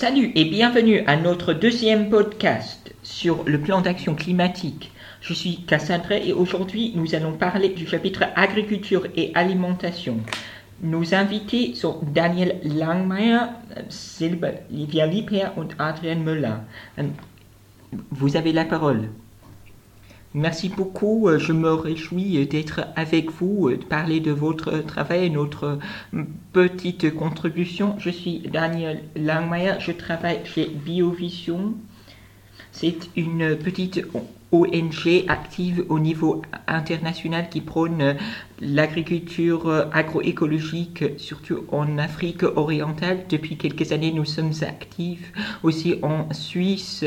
Salut et bienvenue à notre deuxième podcast sur le plan d'action climatique. Je suis Cassandra et aujourd'hui nous allons parler du chapitre agriculture et alimentation. Nos invités sont Daniel Langmeier, Sylvia Liper und Adrian Müller. Vous avez la parole. Merci beaucoup. Euh, je me réjouis d'être avec vous, euh, de parler de votre travail, notre euh, petite contribution. Je suis Daniel Langmeier. Je travaille chez Biovision. C'est une petite ONG active au niveau international qui prône l'agriculture agroécologique, surtout en Afrique orientale. Depuis quelques années, nous sommes actifs aussi en Suisse.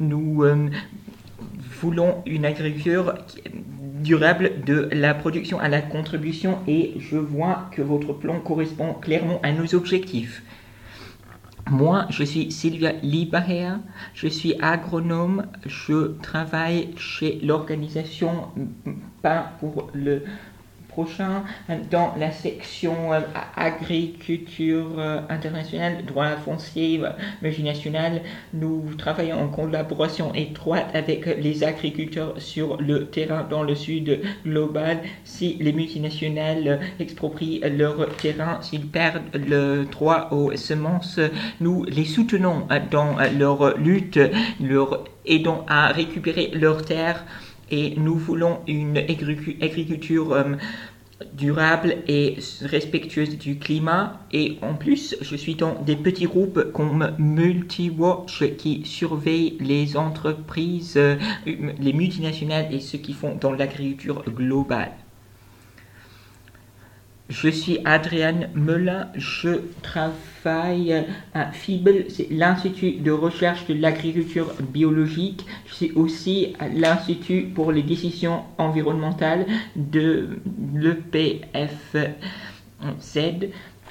Nous voulons une agriculture durable de la production à la contribution et je vois que votre plan correspond clairement à nos objectifs. Moi, je suis Sylvia Lieberher, je suis agronome, je travaille chez l'organisation Pas pour le prochain dans la section euh, agriculture euh, internationale, droit foncier, euh, multinational. Nous travaillons en collaboration étroite avec les agriculteurs sur le terrain dans le sud global. Si les multinationales exproprient leur terrain, s'ils perdent le droit aux semences, nous les soutenons dans leur lutte, leur aidons à récupérer leurs terres et nous voulons une agriculture durable et respectueuse du climat. Et en plus, je suis dans des petits groupes comme MultiWatch qui surveillent les entreprises, euh, les multinationales et ceux qui font dans l'agriculture globale. Je suis Adrienne Melin, je travaille à FIBL, c'est l'Institut de recherche de l'agriculture biologique. Je suis aussi l'Institut pour les décisions environnementales de l'EPFZ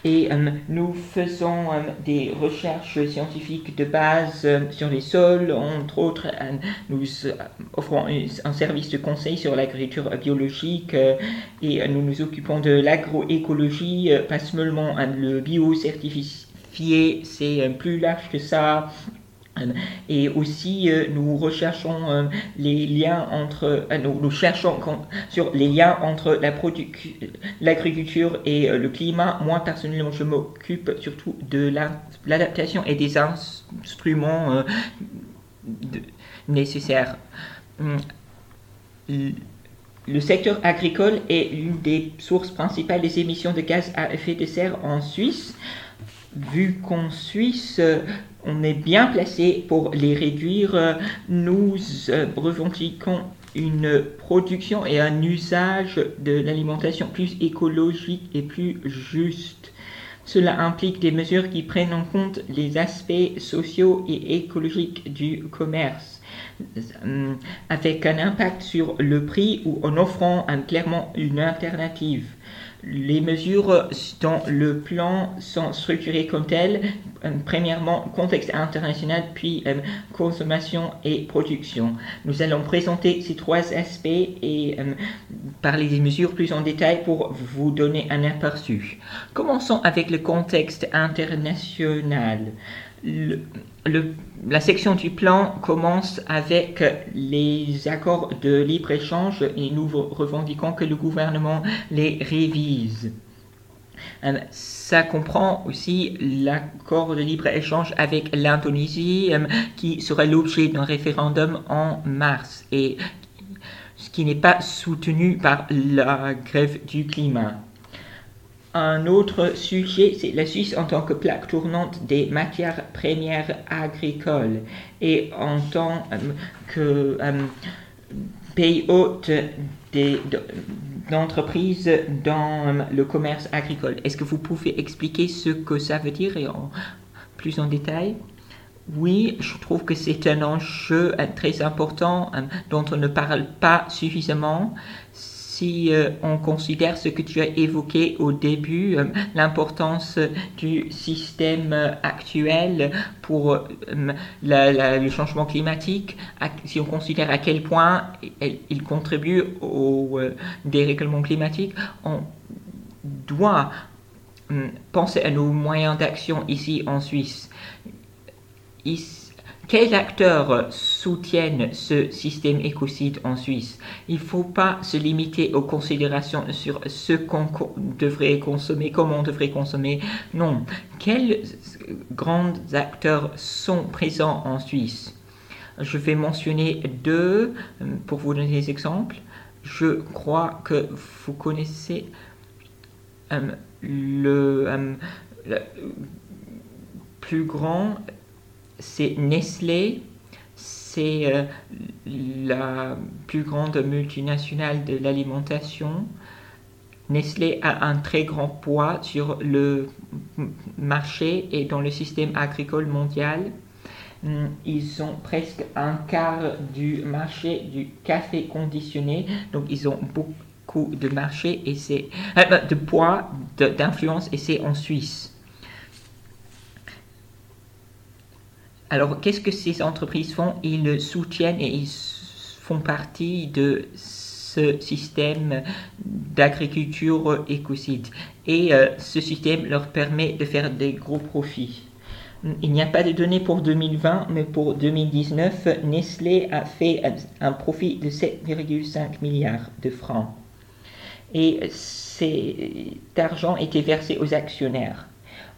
et euh, nous faisons euh, des recherches scientifiques de base euh, sur les sols, entre autres. nous offrons un, service de conseil sur l'agriculture biologique et nous nous occupons de l'agroécologie, pas seulement le bio-certifié, c'est plus large que ça. Et aussi, euh, nous recherchons euh, les liens entre, euh, nous, cherchons sur les liens entre l'agriculture et le climat. Moi, personnellement, je m'occupe surtout de l'adaptation et des instruments nécessaires. Hum, le secteur agricole est l'une des sources principales des émissions de gaz à effet de serre en Suisse. Vu qu'en Suisse, on est bien placé pour les réduire. Nous euh, revendiquons une production et un usage de l'alimentation plus écologique et plus juste. Cela implique des mesures qui prennent en compte les aspects sociaux et écologiques du commerce, euh, avec un impact sur le prix ou en offrant clairement une alternative. Les mesures dans le plan sont structurées comme telles. Euh, premièrement, contexte international, puis euh, consommation et production. Nous allons présenter ces trois aspects et euh, parler des mesures plus en détail pour vous donner un aperçu. Commençons avec le contexte international la section du plan commence avec les accords de libre-échange et nous revendiquons que le gouvernement les révise. Euh, ça comprend aussi l'accord de libre-échange avec l'Indonésie euh, qui sera l'objet d'un référendum en mars et ce qui n'est pas soutenu par la grève du climat. Un autre sujet, c'est la Suisse en tant que plaque tournante des matières premières agricoles. Et en tant euh, que euh, pays hôte d'entreprises dans euh, le commerce agricole. Est-ce que vous pouvez expliquer ce que ça veut dire et en, plus en détail? Oui, je trouve que c'est un enjeu très important dont on ne parle pas suffisamment si euh, on considère ce que tu as évoqué au début, euh, l'importance du système actuel pour euh, le changement climatique, si on considère à quel point il, contribue au dérèglement climatique, on doit penser à nos moyens d'action ici en Suisse. Quels acteurs soutiennent ce système écocide en Suisse? Il ne faut pas se limiter aux considérations sur ce qu'on devrait consommer, comment on devrait consommer. Non. Quels grands acteurs sont présents en Suisse? Je vais mentionner deux euh, pour vous donner des exemples. Je crois que vous connaissez euh, euh, le plus grand c'est Nestlé, c'est euh, la plus grande multinationale de l'alimentation. Nestlé a un très grand poids sur le marché et dans le système agricole mondial. Hmm, ils ont presque un quart du marché du café conditionné, donc ils ont beaucoup de euh, de poids, d'influence et c'est en Suisse. Alors, qu'est-ce que ces entreprises font? Ils soutiennent et ils font partie de ce système d'agriculture écocide. Et euh, ce système leur permet de faire des gros profits. Il n'y a pas de données pour 2020, mais pour 2019, Nestlé a fait un profit de 7,5 milliards de francs. Et cet argent était versé aux actionnaires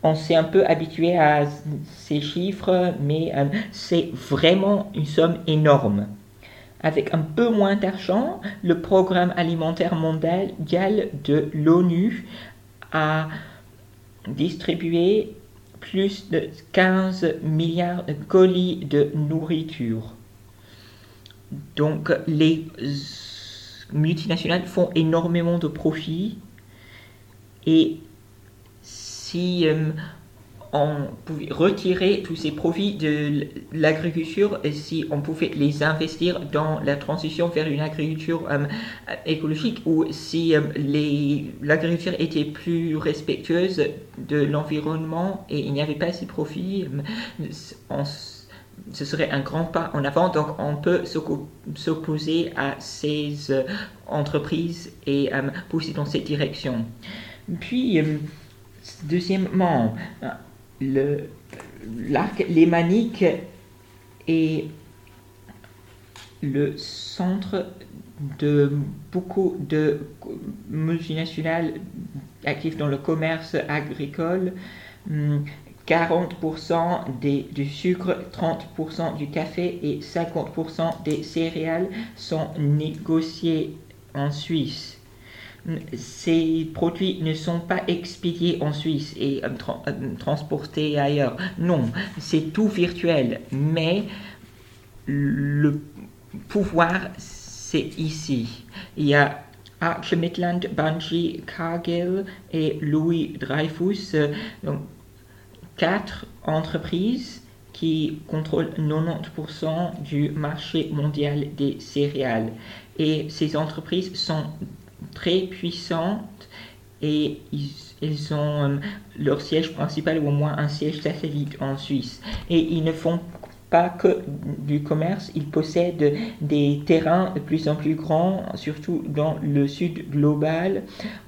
on s'est un peu habitué à ces chiffres, mais euh, c'est vraiment une somme énorme. Avec un peu moins d'argent, le programme alimentaire mondial de l'ONU a distribué plus de 15 milliards de colis de nourriture. Donc les multinationales font énormément de profits et si euh, on pouvait retirer tous ces profits de l'agriculture et si on pouvait les investir dans la transition vers une agriculture euh, écologique ou si euh, l'agriculture était plus respectueuse de l'environnement et il n'y avait pas ces profits, ce serait un grand pas en avant. Donc on peut s'opposer à ces entreprises et pousser dans cette direction. Puis, Deuxièmement, l'arc lémanique est le centre de beaucoup de multinationales actives dans le commerce agricole. 40% des, du sucre, 30% du café et 50% des céréales sont négociés en Suisse ces produits ne sont pas expédiés en Suisse et euh, euh, transportés ailleurs. Non, c'est tout virtuel. Mais le pouvoir, c'est ici. Il y a Archer Midland, Bungie, Cargill et Louis Dreyfus, euh, donc quatre entreprises qui contrôlent 90% du marché mondial des céréales. Et ces entreprises sont très puissantes et ils, ont euh, leur siège principal ou au moins un siège satellite en Suisse. Et ils ne font pas que du commerce, ils possèdent des terrains de plus en plus grands, surtout dans le sud global,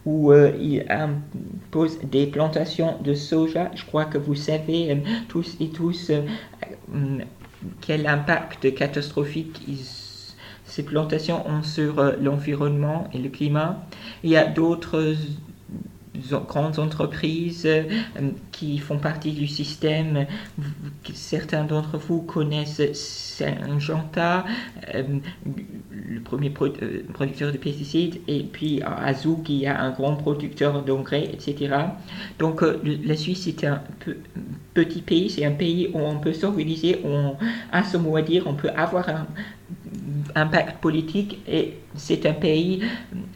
où euh, ils imposent des plantations de soja. Je crois que vous savez euh, tous et tous quel impact catastrophique ils ces plantations ont sur euh, l'environnement et le climat. Il y a d'autres grandes entreprises euh, qui font partie du système. Certains d'entre vous connaissent Syngenta, euh, le premier producteur de pesticides, et puis Azou qui est un grand producteur d'engrais, etc. Donc la Suisse est un petit pays, c'est un pays où on peut s'organiser, on a ce mot à dire, on peut avoir un, impact politique et c'est un pays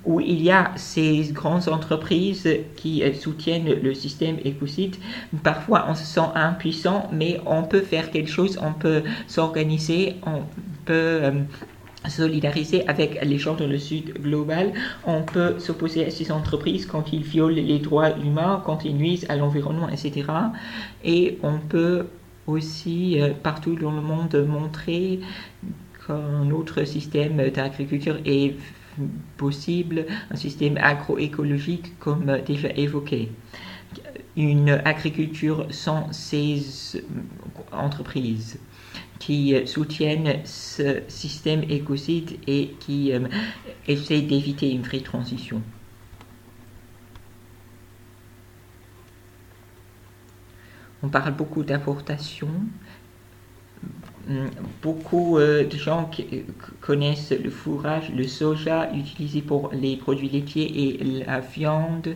où il y a ces grandes entreprises qui soutiennent le système écocide. Parfois, on se sent impuissant, mais on peut faire quelque chose, on peut s'organiser, on peut euh, solidariser avec les gens dans le sud global. On peut s'opposer à ces entreprises quand ils violent les droits humains, quand ils nuisent à l'environnement, etc. Et on peut aussi euh, partout dans le monde montrer qu'un autre système d'agriculture est possible, un système agroécologique comme déjà évoqué. une agriculture sans ces entreprises qui soutiennent ce système écocide et qui essaient d'éviter une vraie transition. On parle beaucoup d'importation. Beaucoup euh, de gens qui connaissent le fourrage, le soja utilisé pour les produits laitiers et la viande.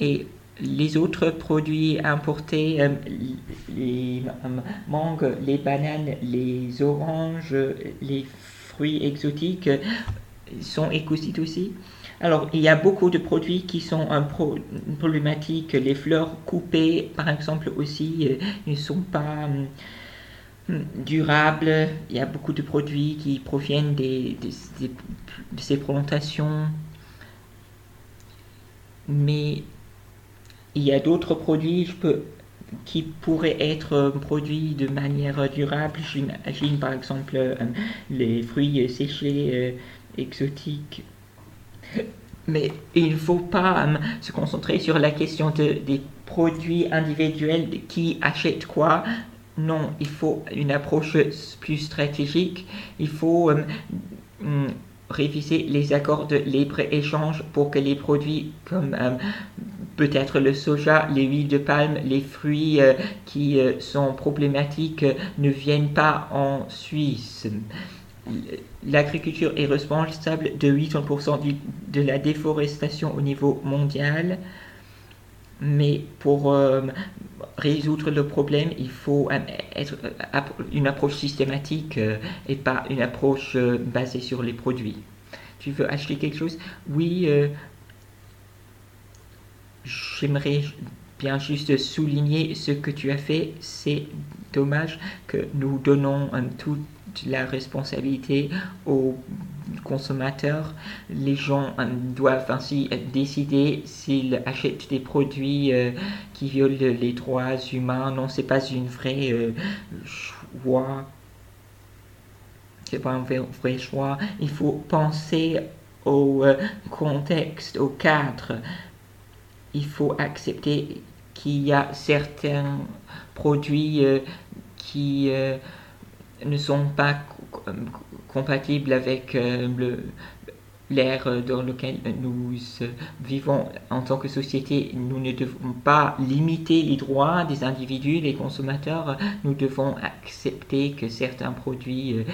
Et les autres produits importés, euh, les mangues, les bananes, les oranges, les fruits exotiques sont écocides aussi. Alors, il y a beaucoup de produits qui sont un problématiques. Les fleurs coupées, par exemple, aussi, euh, ne sont pas durables. Il y a beaucoup de produits qui proviennent des, de ces plantations. Mais il y a d'autres produits qui pourraient être produits de manière durable. J'imagine par exemple euh, les fruits séchés euh, exotiques. Mais il ne faut pas euh, se concentrer sur la question des produits individuels, qui achètent quoi. Non, il faut une approche plus stratégique. Il faut hum, réviser les accords de libre-échange pour que les produits comme peut-être le soja, les huiles de palme, les fruits euh, qui euh, sont problématiques euh, ne viennent pas en Suisse. L'agriculture est responsable de 80% de la déforestation au niveau mondial, mais pour résoudre le problème, il faut être, une approche systématique et pas une approche basée sur les produits. Tu veux acheter quelque chose? Oui, j'aimerais bien juste souligner ce que tu as fait. C'est dommage que nous donnons toute la responsabilité aux consommateurs. Les gens euh, doivent ainsi décider s'ils achètent des produits euh, qui violent les droits humains. Non, c'est pas une vraie euh, choix. C'est pas un vrai choix. Il faut penser au contexte, au cadre il faut accepter qu'il y a certains produits qui ne sont pas compatibles avec euh, l'ère dans laquelle nous vivons en tant que société. Nous ne devons pas limiter les droits des individus, des consommateurs. Nous devons accepter que certains produits,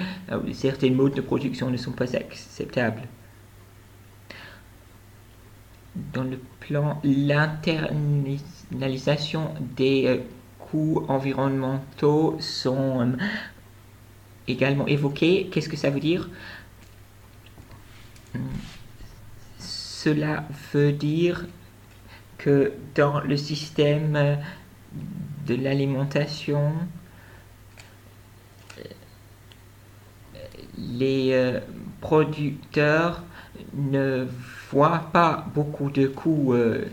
certains modes de production ne sont pas acceptables dans le plan, l'internalisation des euh, coûts environnementaux sont euh, également évoqués. Qu'est-ce que ça veut dire? Cela veut dire que dans le système de l'alimentation, les euh, producteurs ne voit pas beaucoup de coûts euh,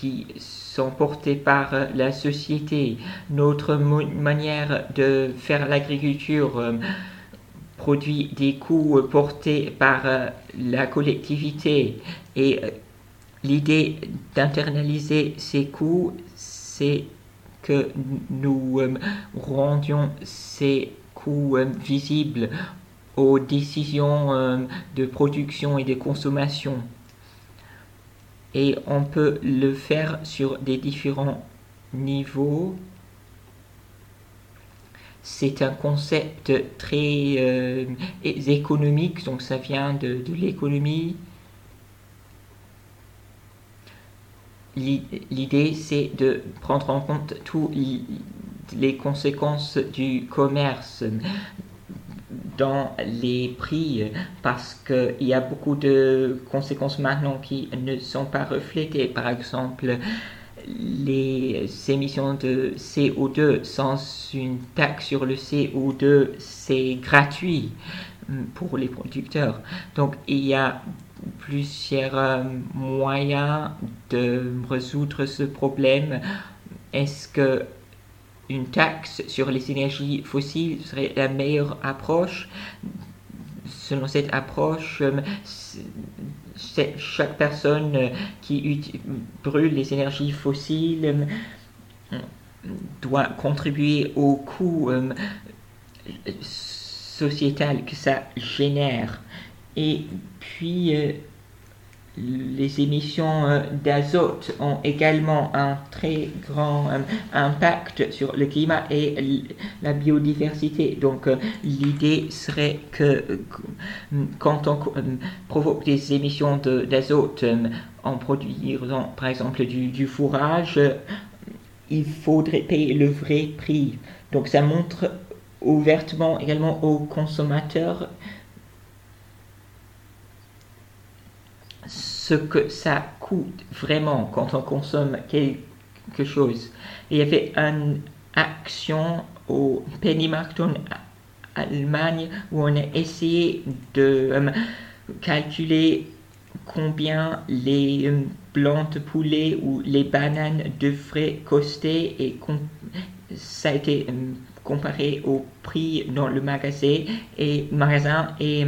qui sont portés par la société. Notre manière de faire l'agriculture euh, produit des coûts portés par euh, la collectivité et l'idée d'internaliser ces coûts, c'est que nous rendions ces coûts visibles aux décisions euh, de production et de consommation. Et on peut le faire sur des différents niveaux. C'est un concept très euh, économique, donc ça vient de, de l'économie. L'idée, c'est de prendre en compte toutes les conséquences du commerce, dans les prix parce qu'il y a beaucoup de conséquences maintenant qui ne sont pas reflétées. Par exemple, les émissions de CO2 sans une taxe sur le CO2, c'est gratuit pour les producteurs. Donc il y a plusieurs euh, moyens de résoudre ce problème. Est-ce que une taxe sur les énergies fossiles serait la meilleure approche. Selon cette approche, euh, chaque personne qui brûle les énergies fossiles doit contribuer au coût sociétal que ça génère. Et puis, les émissions euh, d'azote ont également un très grand euh, impact sur le climat et la biodiversité. Donc euh, l'idée serait que quand on provoque des émissions d'azote en produisant par exemple du, du fourrage, il faudrait payer le vrai prix. Donc ça montre ouvertement également aux consommateurs ce que ça coûte vraiment quand on consomme quelque chose. Il y avait une action au Pennymarkt en Allemagne où on a essayé de euh, calculer combien les euh, blancs poulet ou les bananes devraient coster et ça a été euh, comparé au prix dans le magasin et, magasin et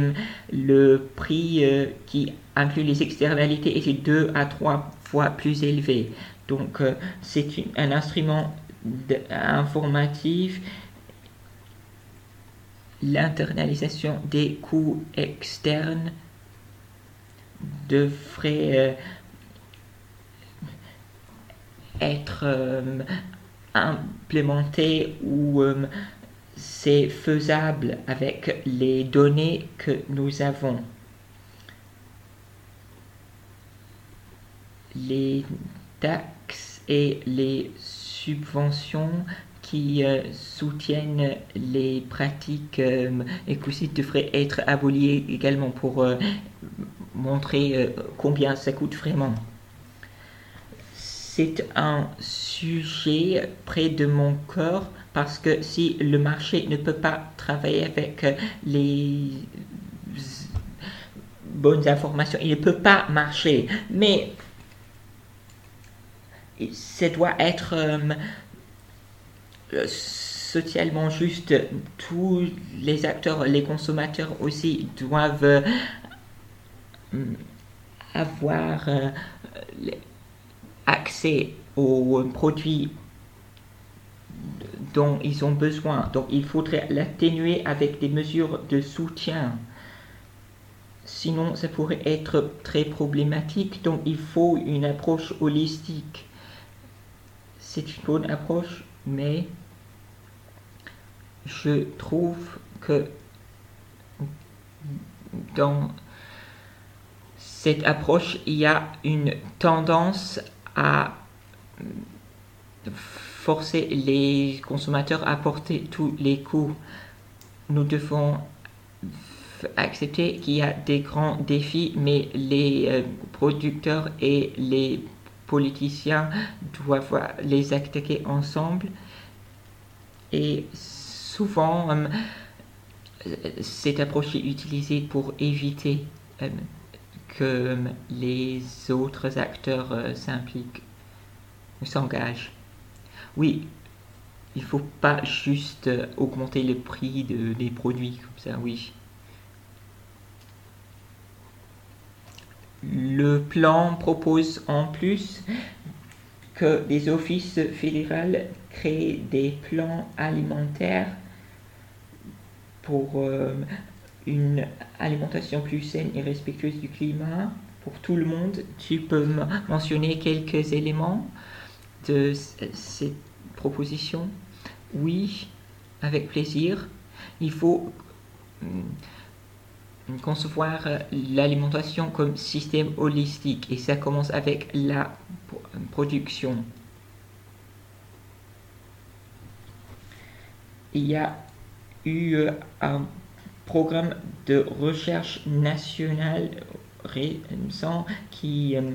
le prix qui inclut les externalités était deux à trois fois plus élevé. Donc euh, c'est un instrument informatif. L'internalisation des coûts externes devrait euh, être euh, implémenté ou c'est faisable avec les données que nous avons. Les taxes et les subventions qui euh, soutiennent les pratiques euh, devraient être abolies également pour euh, montrer combien ça coûte vraiment. C'est un sujet près de mon cœur parce que si le marché ne peut pas travailler avec les bonnes informations, il ne peut pas marcher. Mais ça doit être euh, euh, socialement juste. Tous les acteurs, les consommateurs aussi doivent euh, avoir accès aux produits dont ils ont besoin. Donc il faudrait l'atténuer avec des mesures de soutien. Sinon, ça pourrait être très problématique. Donc il faut une approche holistique c'est une bonne approche, mais je trouve que dans cette approche, il y a une tendance à forcer les consommateurs à porter tous les coûts. Nous devons accepter qu'il y a des grands défis, mais les euh, producteurs et les politiciens doivent les attaquer ensemble. Et souvent, euh, cette approche est utilisée pour éviter euh, que les autres acteurs euh, s'impliquent, s'engagent. Oui, il ne faut pas juste augmenter le prix des produits comme ça, oui. Le plan propose en plus que les offices fédéraux créent des plans alimentaires pour euh, une alimentation plus saine et respectueuse du climat pour tout le monde. Tu peux mentionner quelques éléments de cette proposition? Oui, avec plaisir. Il faut hum, concevoir euh, l'alimentation comme système holistique et ça commence avec la production. Il y a eu euh, un programme de recherche nationale récent qui euh,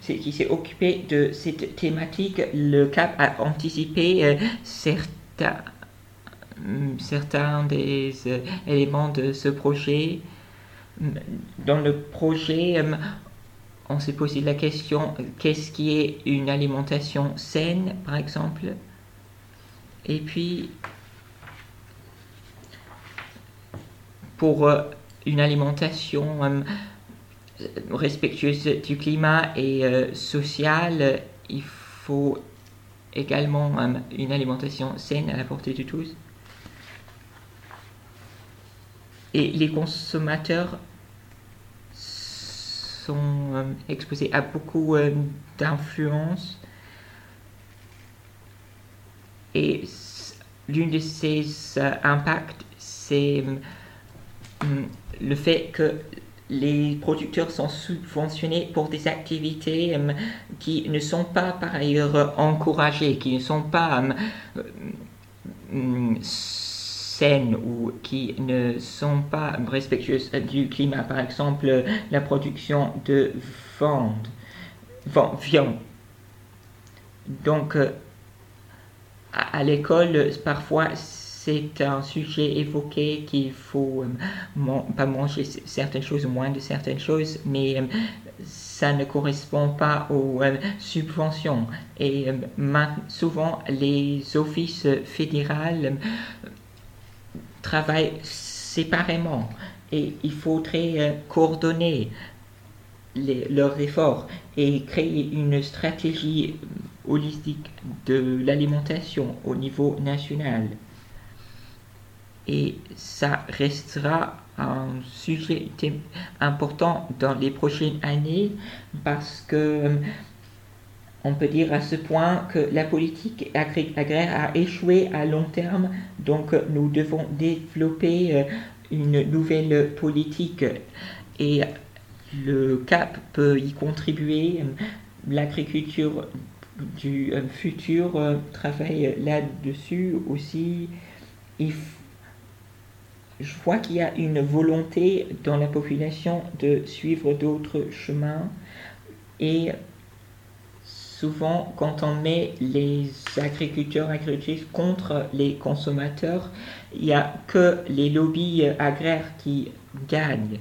qui s'est occupé de cette thématique. Le CAP a anticipé certains certains des euh, éléments de ce projet. Dans le projet, euh, on s'est posé la question qu'est-ce qui est une alimentation saine, par exemple? Et puis, pour euh, une alimentation respectueuse du climat et sociale, il faut également une alimentation saine à la portée de tous. Et les consommateurs sont exposés à beaucoup d'influences et l'une de ces euh, impacts, c'est euh, le fait que les producteurs sont subventionnés pour des activités euh, qui ne sont pas par ailleurs encouragées, qui ne sont pas saines ou qui ne sont pas respectueuses du climat. Par exemple, la production de viande. Donc, à, l'école, parfois, c'est un sujet évoqué qu'il faut euh, pas manger certaines choses, moins de certaines choses, mais euh, ça ne correspond pas aux euh, subventions. Et souvent, les offices fédéraux travaillent séparément et il faudrait coordonner leurs efforts et créer une stratégie holistique de l'alimentation au niveau national. Et ça restera un sujet important dans les prochaines années parce que euh, on peut dire à ce point que la politique agraire a échoué à long terme, donc nous devons développer euh, une nouvelle politique et le CAP peut y contribuer. L'agriculture du euh, futur travaille là-dessus aussi. Je vois qu'il y a une volonté dans la population de suivre d'autres chemins et souvent quand on met les agriculteurs agricultrices contre les consommateurs, il n'y a que les lobbies agraires qui gagnent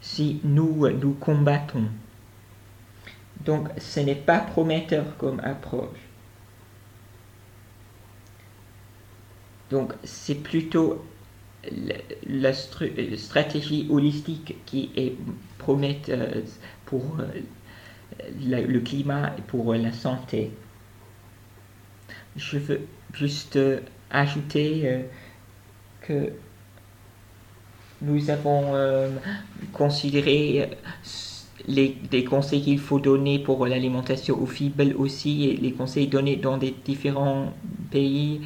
si nous nous combattons. Donc ce n'est pas prometteur comme approche. Donc c'est plutôt la, stratégie holistique qui est prometteuse pour euh, le climat et pour la santé. Je veux juste euh, ajouter euh, que nous avons considéré les, conseils qu'il faut donner pour l'alimentation aux faibles aussi, et les conseils donnés dans des différents pays.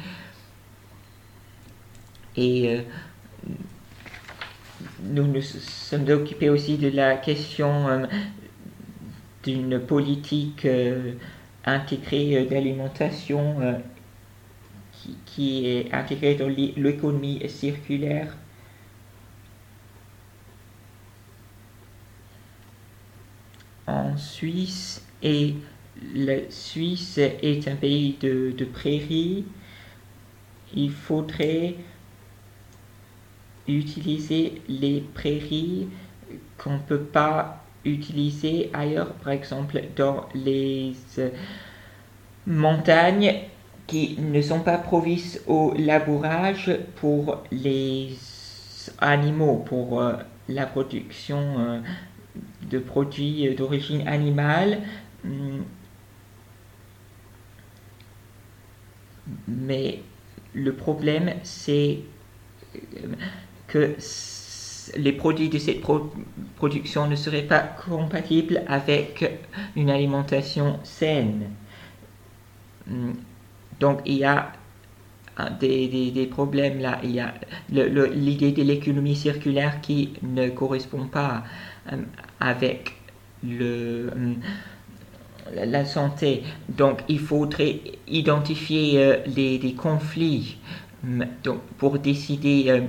Et euh, nous nous sommes occupés aussi de la question euh, d'une politique euh, intégrée d'alimentation qui, est intégrée dans l'économie circulaire. en Suisse et la Suisse est un pays de prairies. Il faudrait utiliser les prairies qu'on ne peut pas utiliser ailleurs, par exemple dans les montagnes qui ne sont pas provises au labourage pour les animaux, pour euh, la production euh, de produits d'origine animale. Hmm. Mais le problème, c'est que les produits de cette production ne seraient pas compatibles avec une alimentation saine. Hmm. Donc il y a des, problèmes là. Il y a l'idée de l'économie circulaire qui ne correspond pas euh, avec le, euh, la santé. Donc il faudrait identifier euh, les, conflits donc, pour décider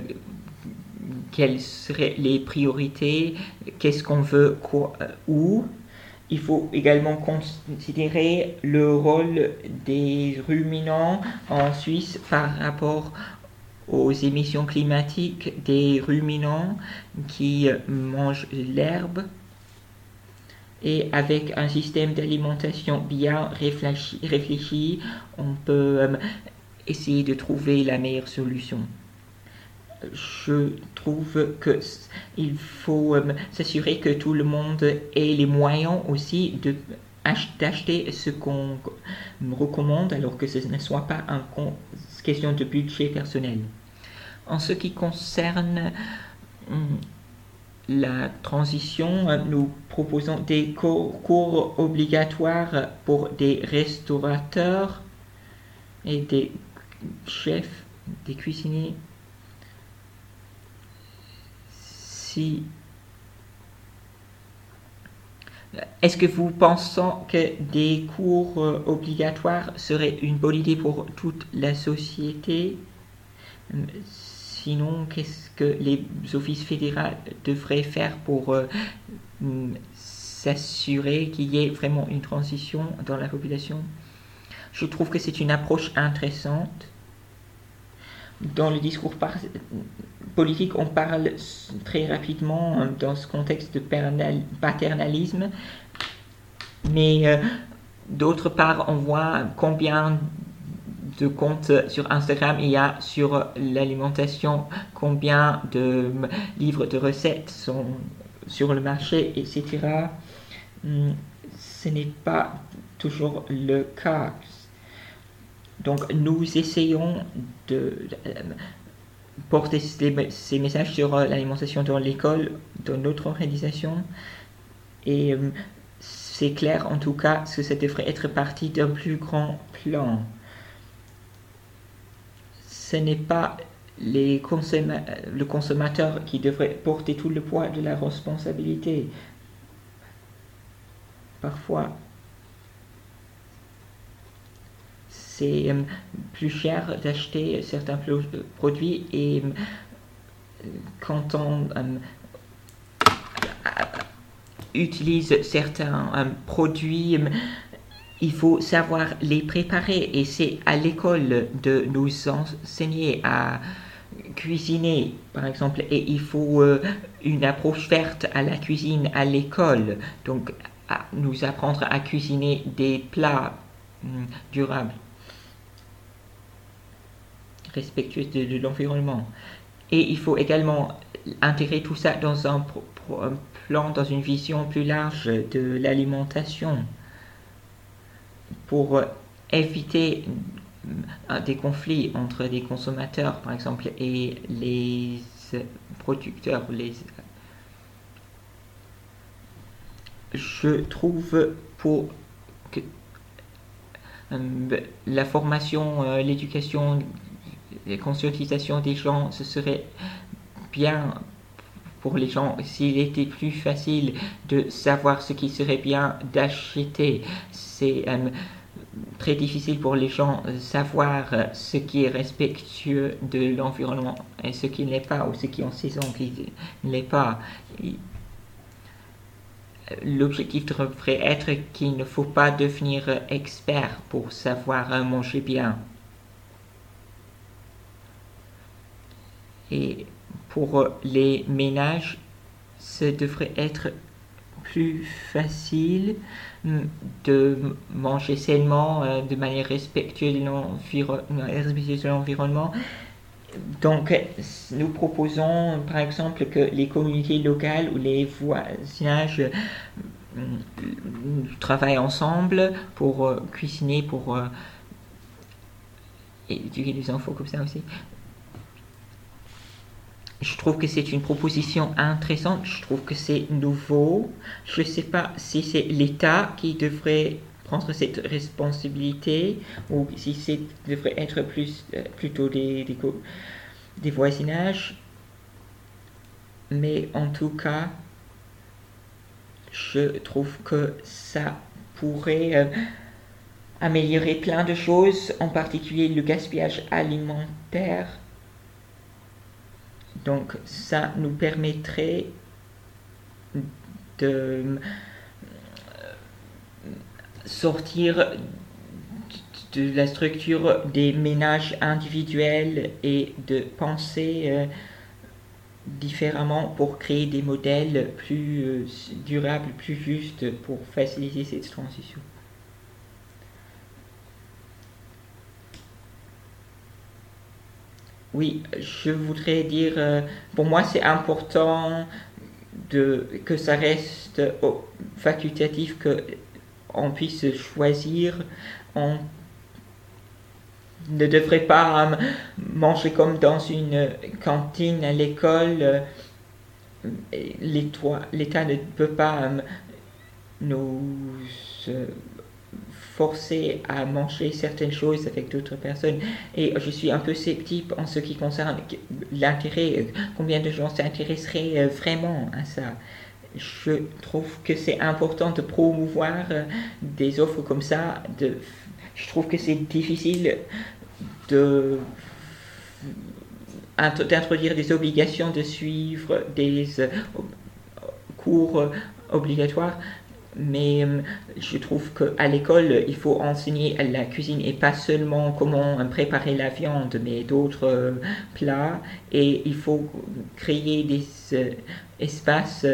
quelles seraient les priorités, qu'est-ce qu'on veut, quoi, où. Il faut également considérer le rôle des ruminants en Suisse par rapport aux émissions climatiques des ruminants qui mangent l'herbe et avec un système d'alimentation bien réfléchi, on peut euh, essayer de trouver la meilleure solution. Je trouve que il faut euh, s'assurer que tout le monde ait les moyens aussi d'acheter ce qu'on recommande alors que ce ne soit pas une question de budget personnel. En ce qui concerne hum, la transition, nous proposons des cours obligatoires pour des restaurateurs et des chefs, des cuisiniers. Est-ce que vous pensez que des cours obligatoires seraient une bonne idée pour toute la société? Sinon, qu'est-ce que les offices fédéraux devraient faire pour euh, mm, s'assurer qu'il y ait vraiment une transition dans la population? Je trouve que c'est une approche intéressante. Dans le discours politique, on parle très rapidement euh, dans ce contexte de paternalisme, mais euh, d'autre part, on voit combien de comptes sur Instagram il y a sur l'alimentation, combien de livres de recettes sont sur le marché, etc. Hmm, ce n'est pas toujours le cas. Donc nous essayons de porter ces messages sur l'alimentation dans l'école, dans notre organisation. Et hmm, c'est clair en tout cas que ça devrait être partie d'un plus grand plan ce n'est pas le consommateur qui devrait porter tout le poids de la responsabilité. Parfois, c'est euh, plus cher d'acheter certains produits et euh, quand on euh, utilise certains produits il faut savoir les préparer et c'est à l'école de nous enseigner à cuisiner, par exemple, et il faut euh, une approche verte à la cuisine à l'école, donc nous apprendre à cuisiner des plats hum, durables, respectueux de, l'environnement. Et il faut également intégrer tout ça dans un plan, dans une vision plus large de l'alimentation pour éviter des conflits entre des consommateurs, par exemple, et les producteurs. Je trouve que euh, la formation, euh, l'éducation, la conscientisation des gens, ce serait bien pour les gens s'il était plus facile de savoir ce qui serait bien d'acheter. C'est euh, très difficile pour les gens de savoir ce qui est respectueux de l'environnement et ce qui ne l'est pas, ou ce qui en saison qui ne pas. L'objectif devrait être qu'il ne faut pas devenir expert pour savoir manger bien. Et pour les ménages, ce devrait être plus facile de manger sainement euh, de manière respectueuse de l'environnement. Donc, nous proposons par exemple que les communautés locales ou les voisinages hum, travaillent ensemble pour euh, cuisiner, pour euh, éduquer les enfants comme ça aussi je trouve que c'est une proposition intéressante, je trouve que c'est nouveau. Je ne sais pas si c'est l'État qui devrait prendre cette responsabilité ou si c'est devrait être plus, euh, plutôt des, des, voisinages. Mais en tout cas, je trouve que ça pourrait euh, améliorer plein de choses, en particulier le gaspillage alimentaire donc ça nous permettrait de euh, sortir de la structure des ménages individuels et de penser euh, différemment pour créer des modèles plus euh, durables, plus justes pour faciliter cette transition. Oui, je voudrais dire, euh, pour moi c'est important que ça reste facultatif, qu'on puisse choisir. On ne devrait pas manger comme dans une cantine à l'école. L'État ne peut pas nous forcer à manger certaines choses avec d'autres personnes. Et je suis un peu sceptique en ce qui concerne l'intérêt, combien de gens s'intéresseraient euh, vraiment à ça. Je trouve que c'est important de promouvoir euh, des offres comme ça. Je trouve que c'est difficile de d'introduire des obligations de suivre des euh, cours obligatoires mais euh, je trouve qu'à l'école, il faut enseigner la cuisine et pas seulement comment préparer la viande, mais d'autres euh, plats. Et il faut créer des euh, espaces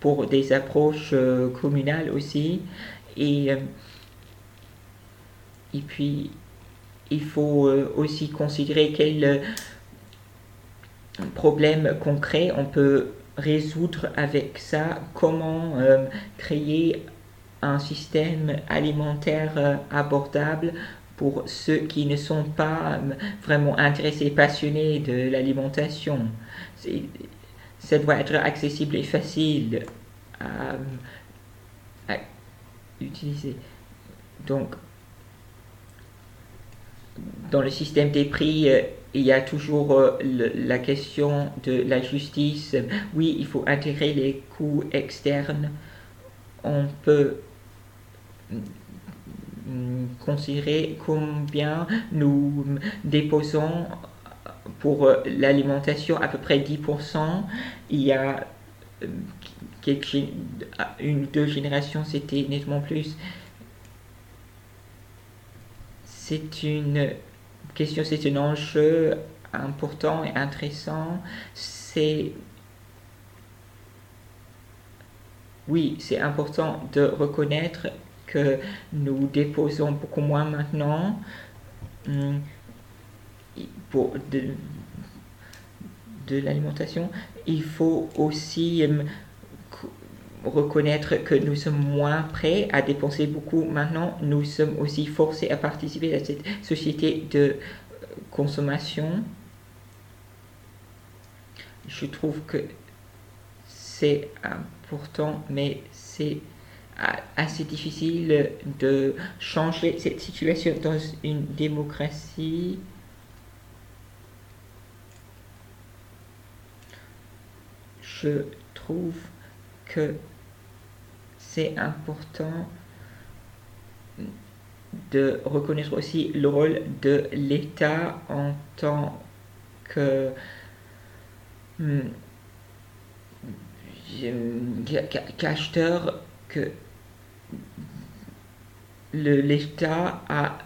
pour des approches communales aussi. Et, et puis, il faut aussi considérer quels problèmes concrets on peut résoudre avec ça comment euh, créer un système alimentaire euh, abordable pour ceux qui ne sont pas euh, vraiment intéressés, passionnés de l'alimentation. Ça doit être accessible et facile à, à utiliser. Donc, dans le système des prix, il y a toujours euh, la question de la justice. Oui, il faut intégrer les coûts externes. On peut considérer combien nous déposons pour euh, l'alimentation à peu près 10%. Il y a euh, quelques, une ou deux générations, c'était nettement plus. C'est une question, c'est un enjeu important et intéressant. C'est oui, c'est important de reconnaître que nous déposons beaucoup moins maintenant hum, de l'alimentation. Il faut aussi hum, reconnaître que nous sommes moins prêts à dépenser beaucoup maintenant. Nous sommes aussi forcés à participer à cette société de consommation. Je trouve que c'est important, mais c'est assez difficile de changer cette situation dans une démocratie. Je trouve que c'est important de reconnaître aussi le rôle de l'État en tant que hmm, qu'acheteur que l'État a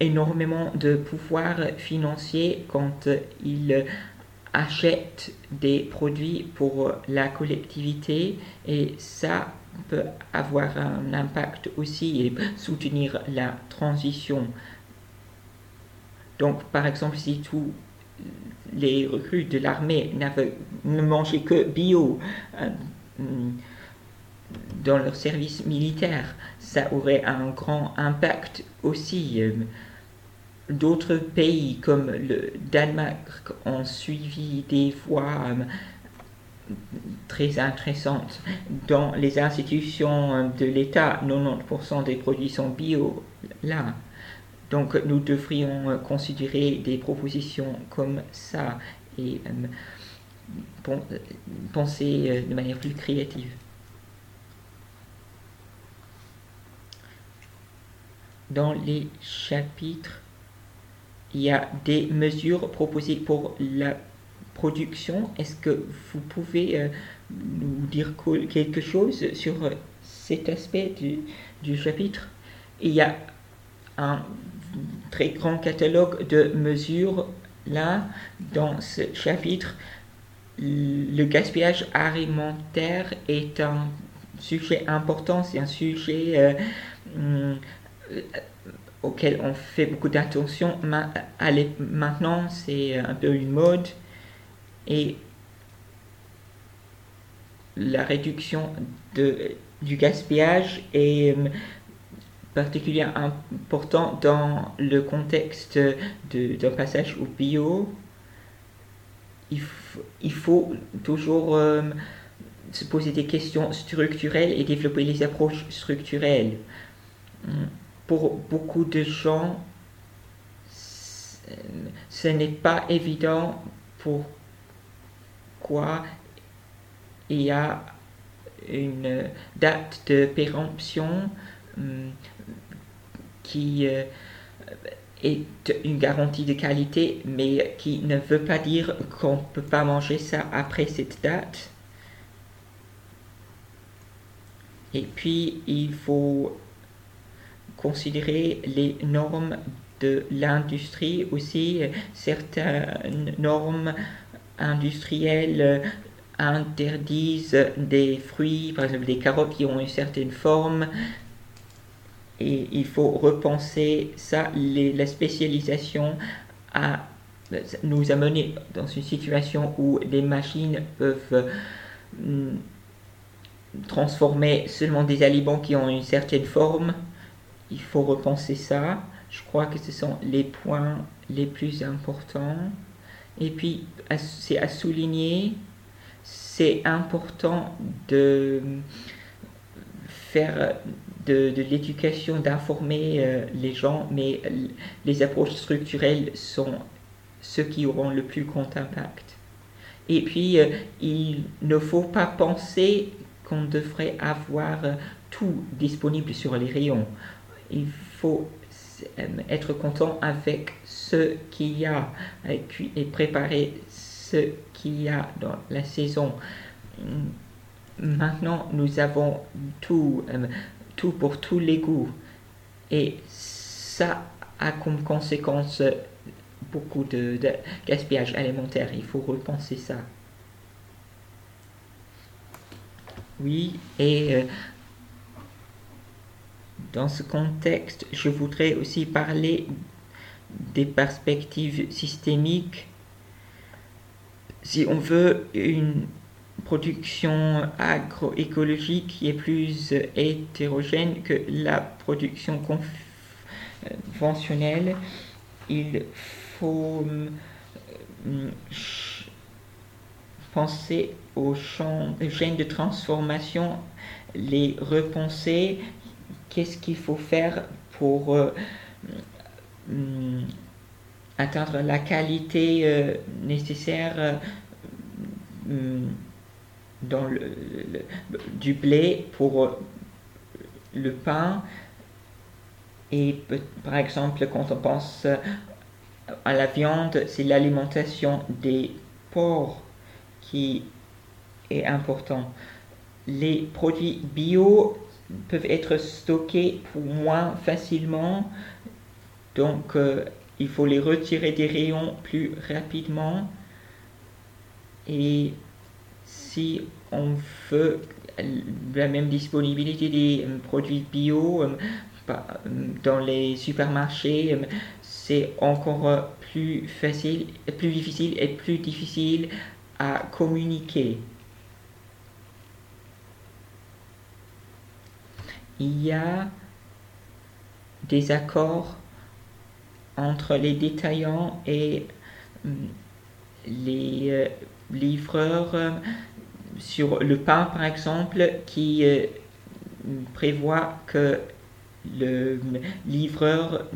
énormément de pouvoir financier quand il achète des produits pour la collectivité et ça peut avoir un impact aussi et soutenir la transition. Donc, par exemple, si tous les recrues de l'armée ne mangeaient que bio euh, dans leur service militaire, ça aurait un grand impact aussi. D'autres pays comme le Danemark ont suivi des voies très intéressante. Dans les institutions de l'État, 90% des produits sont bio là. Donc nous devrions considérer des propositions comme ça et euh, penser euh, de manière plus créative. Dans les chapitres, il y a des mesures proposées pour la production. Est-ce que vous pouvez euh, nous dire quelque chose sur euh, cet aspect du, chapitre? Il y a un très grand catalogue de mesures là dans ce chapitre. Le gaspillage alimentaire est un sujet important, c'est un sujet euh, auquel on fait beaucoup d'attention. Maintenant, c'est un peu une mode et la réduction de, du gaspillage est euh, particulièrement important dans le contexte d'un passage au bio. Il, faut toujours euh, se poser des questions structurelles et développer les approches structurelles. Pour beaucoup de gens, ce n'est pas évident pourquoi il y a une date de péremption hum, qui euh, est une garantie de qualité, mais qui ne veut pas dire qu'on ne peut pas manger ça après cette date. Et puis, il faut considérer les normes de l'industrie aussi, certaines normes industrielles interdisent des fruits, par exemple des carottes qui ont une certaine forme, et il faut repenser ça, la spécialisation nous amener dans une situation où les machines peuvent hum, transformer seulement des aliments qui ont une certaine forme. Il faut repenser ça. Je crois que ce sont les points les plus importants. Et puis, c'est à souligner, c'est important de faire de, l'éducation, d'informer euh, les gens, mais les approches structurelles sont ceux qui auront le plus grand impact. Et puis, euh, il ne faut pas penser qu'on devrait avoir tout disponible sur les rayons. Il faut être content avec ce qu'il y a et préparer ce qu'il y a dans la saison. Maintenant, nous avons tout, euh, tout pour tous les goûts. Et ça a comme conséquence beaucoup de gaspillage alimentaire. Il faut repenser ça. Oui, et euh, dans ce contexte, je voudrais aussi parler des perspectives systémiques. Si on veut une production agroécologique qui est plus hétérogène que la production conventionnelle, il faut euh, penser aux champs, chaînes de transformation, les repenser, qu'est-ce qu'il faut faire pour euh, mm, atteindre la qualité euh, nécessaire euh, mm, dans le, du blé pour le pain. Et par exemple, quand on pense à la viande, c'est l'alimentation des porcs qui est important. Les produits bio peuvent être stockés moins facilement, donc euh, il faut les retirer des rayons plus rapidement. Et si on veut la même disponibilité des euh, produits bio euh, dans les supermarchés, c'est encore plus facile, plus difficile et plus difficile à communiquer. Il y a des accords entre les détaillants et hum, les euh, livreurs euh, sur le pain par exemple qui euh, prévoit que le livreur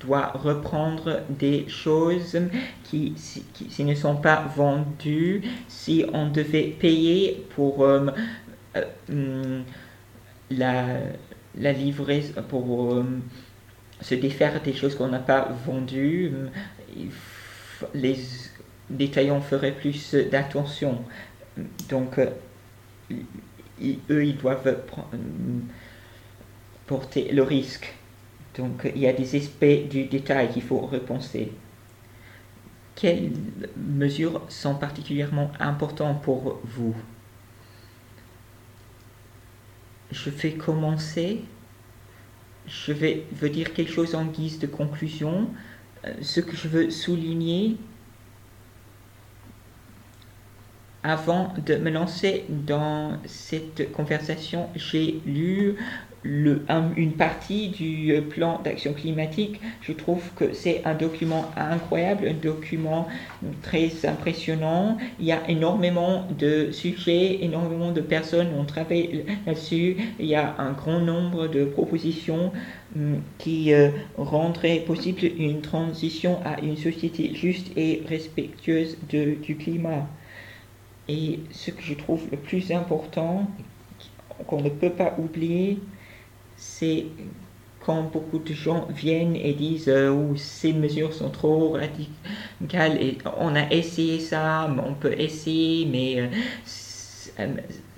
doit reprendre des choses qui, qui, ne sont pas vendues. Si on devait payer pour euh, la, la livraison, pour euh, se défaire des choses qu'on n'a pas vendues, les détaillants feraient plus d'attention. Donc, eux, ils doivent porter le risque. Donc il y a des aspects du détail qu'il faut repenser. Quelles mesures sont particulièrement importantes pour vous? Je vais commencer. je vais veux dire quelque chose en guise de conclusion. Euh, ce que je veux souligner avant de me lancer dans cette conversation, j'ai lu une partie du euh, plan d'action climatique. Je trouve que c'est un document incroyable, un document très impressionnant. Il y a énormément de sujets, énormément de personnes ont travaillé là-dessus. Il y a un grand nombre de propositions hum, qui euh, rendraient possible une transition à une société juste et respectueuse du climat. Et ce que je trouve le plus important, qu'on ne peut pas oublier, c'est quand beaucoup de gens viennent et disent euh, ces mesures sont trop radicales et on a essayé ça, on peut essayer, mais euh,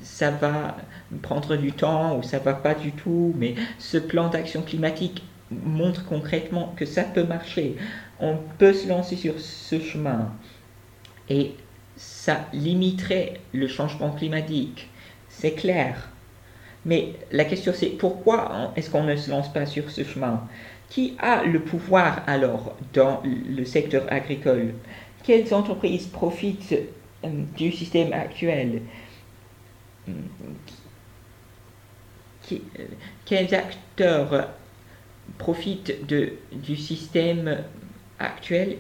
ça va prendre du temps ou ça va pas du tout. Mais ce plan d'action climatique montre concrètement que ça peut marcher. On peut se lancer sur ce chemin et ça limiterait le changement climatique. C'est clair. Mais la question c'est pourquoi est-ce qu'on ne se lance pas sur ce chemin? Qui a le pouvoir alors dans le secteur agricole? Quelles entreprises profitent euh, du système actuel? Quels acteurs profitent de, du système actuel?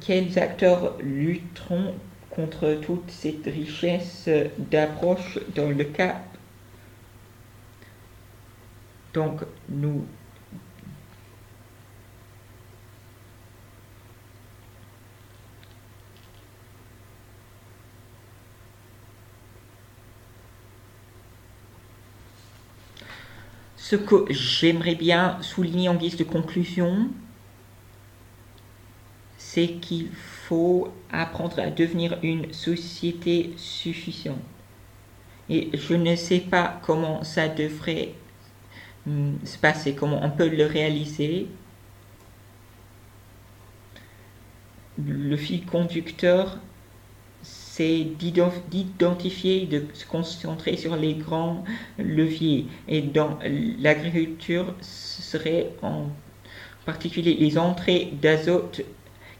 Quels acteurs lutteront contre toute cette richesse d'approche dans le cas donc, nous Ce que j'aimerais bien souligner en guise de conclusion, c'est qu'il faut apprendre à devenir une société suffisante. Et je ne sais pas comment ça devrait se passer, comment on peut le réaliser? Le fil conducteur, c'est d'identifier, de se concentrer sur les grands leviers. Et dans l'agriculture, ce serait en particulier les entrées d'azote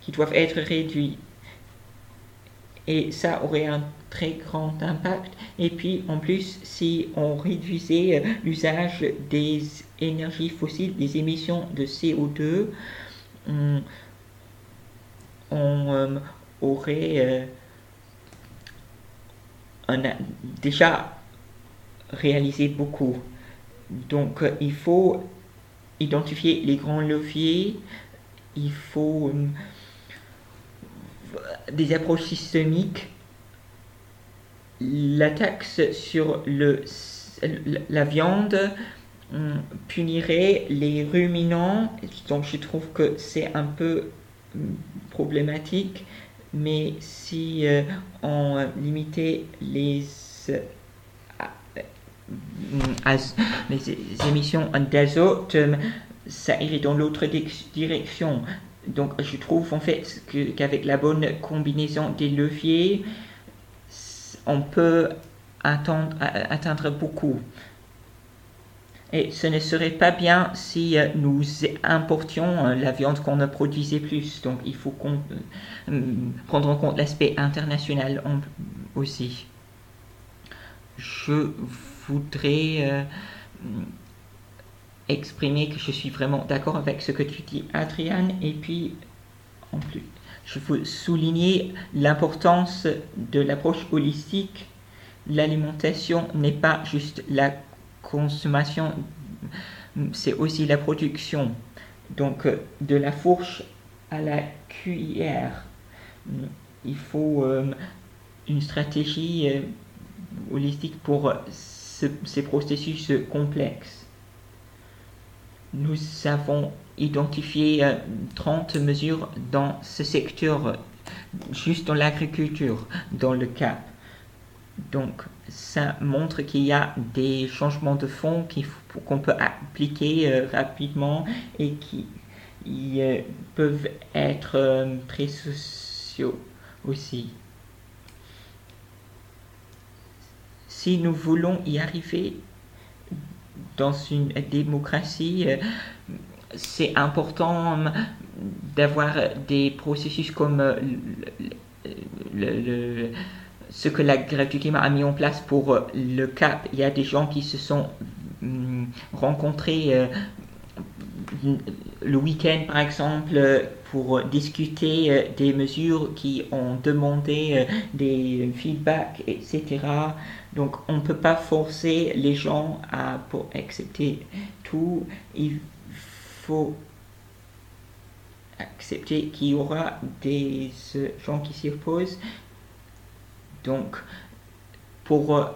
qui doivent être réduites. Et ça aurait un très grand impact. Et puis en plus, si on réduisait euh, l'usage des énergies fossiles, des émissions de CO2, on, euh, aurait euh, déjà réalisé beaucoup. Donc il faut identifier les grands leviers, il faut des approches systémiques la taxe sur le, la viande punirait les ruminants, donc je trouve que c'est un peu hum, problématique, mais si euh, on limitait les, hum, les émissions d'azote, ça irait dans l'autre direction. Donc je trouve en fait qu'avec la bonne combinaison des leviers, on peut atteindre beaucoup. Et ce ne serait pas bien si euh, nous importions euh, la viande qu'on ne produisait plus. Donc il faut euh, prendre en compte l'aspect international aussi. Je voudrais exprimer que je suis vraiment d'accord avec ce que tu dis, Adrian, et puis en plus je veux souligner l'importance de l'approche holistique. L'alimentation n'est pas juste la consommation, c'est aussi la production. Donc de la fourche à la cuillère, il faut euh, une stratégie euh, holistique pour ces processus complexes. Nous avons identifié 30 mesures dans ce secteur, juste dans l'agriculture, dans le CAP. Donc, ça montre qu'il y a des changements de fond qu'on peut appliquer euh, rapidement et qui euh, peuvent être euh, très sociaux aussi. Si nous voulons y arriver, dans une démocratie, c'est important d'avoir des processus comme le, ce que la grève du climat a mis en place pour le CAP. Il y a des gens qui se sont hum, rencontrés le week-end, par exemple, pour discuter euh, des mesures qui ont demandé euh, des feedbacks, etc. Donc, on ne peut pas forcer les gens à pour accepter tout. Faut accepter qu'il y aura des gens qui s'y opposent. Donc, pour euh,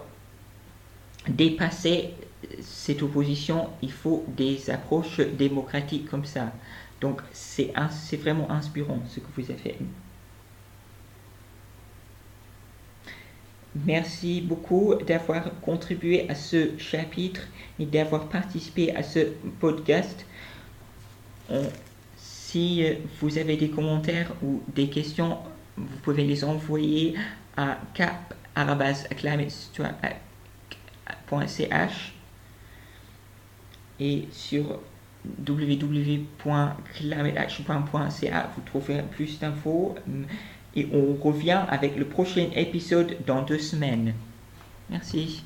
dépasser cette opposition, il faut des approches démocratiques comme ça. Donc c'est vraiment inspirant ce que vous avez fait. Merci beaucoup d'avoir contribué à ce chapitre et d'avoir participé à ce podcast. Si vous avez des commentaires ou des questions, vous pouvez les envoyer à cap.ch et sur www.climateaction.ca vous trouverez plus d'infos et on revient avec le prochain épisode dans deux semaines. Merci.